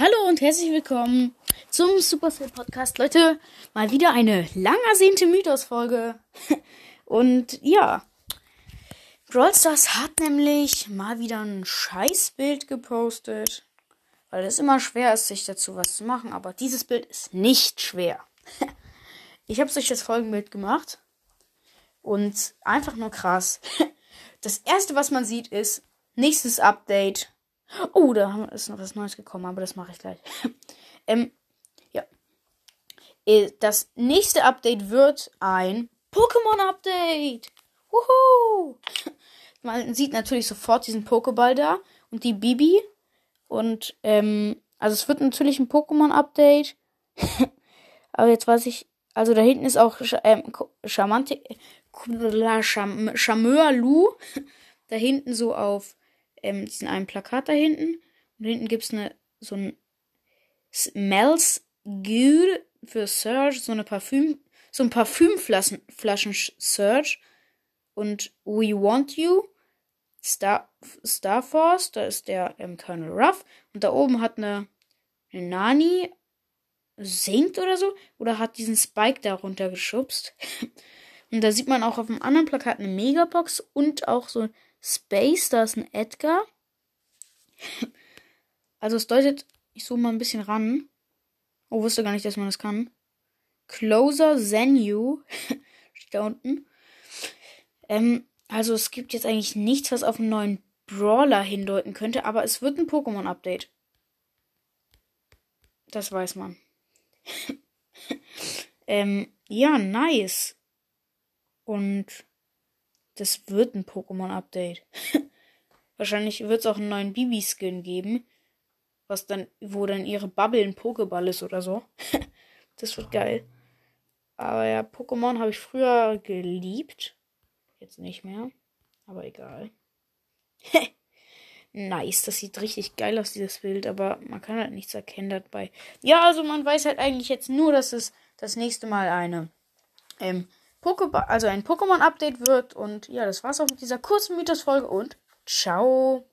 Hallo und herzlich willkommen zum Supercell Podcast. Leute, mal wieder eine lang ersehnte Mythos-Folge. Und ja, Brawl Stars hat nämlich mal wieder ein Scheißbild gepostet. Weil es immer schwer ist, sich dazu was zu machen. Aber dieses Bild ist nicht schwer. Ich habe sich das Folgenbild gemacht. Und einfach nur krass. Das erste, was man sieht, ist nächstes Update Oh, da ist noch was Neues gekommen, aber das mache ich gleich. ähm, ja. Äh, das nächste Update wird ein Pokémon-Update. Wuhu! Man sieht natürlich sofort diesen Pokéball da und die Bibi. Und, ähm, also es wird natürlich ein Pokémon-Update. aber jetzt weiß ich, also da hinten ist auch ähm, Charmeur Lu. Da hinten so auf ähm, diesen einen Plakat da hinten. Und hinten gibt es so ein Smells Good für Surge, so eine Parfüm, so ein Parfümflaschen Flaschen Surge. Und We Want You, Star, Star Force, da ist der ähm, Colonel Ruff. Und da oben hat eine, eine Nani singt oder so. Oder hat diesen Spike da runtergeschubst. und da sieht man auch auf dem anderen Plakat eine Megabox und auch so Space, da ist ein Edgar. Also es deutet, ich zoome mal ein bisschen ran. Oh, wusste gar nicht, dass man das kann. Closer than you. Steht da unten. Ähm, also es gibt jetzt eigentlich nichts, was auf einen neuen Brawler hindeuten könnte, aber es wird ein Pokémon-Update. Das weiß man. ähm, ja, nice. Und das wird ein Pokémon-Update. Wahrscheinlich wird es auch einen neuen Bibi-Skin geben. Was dann, wo dann ihre Bubble ein Pokéball ist oder so. das wird geil. Aber ja, Pokémon habe ich früher geliebt. Jetzt nicht mehr. Aber egal. nice, das sieht richtig geil aus, dieses Bild. Aber man kann halt nichts erkennen dabei. Ja, also man weiß halt eigentlich jetzt nur, dass es das nächste Mal eine ähm, Pokéball, also ein Pokémon-Update wird. Und ja, das war's auch mit dieser kurzen Mythos-Folge und ciao.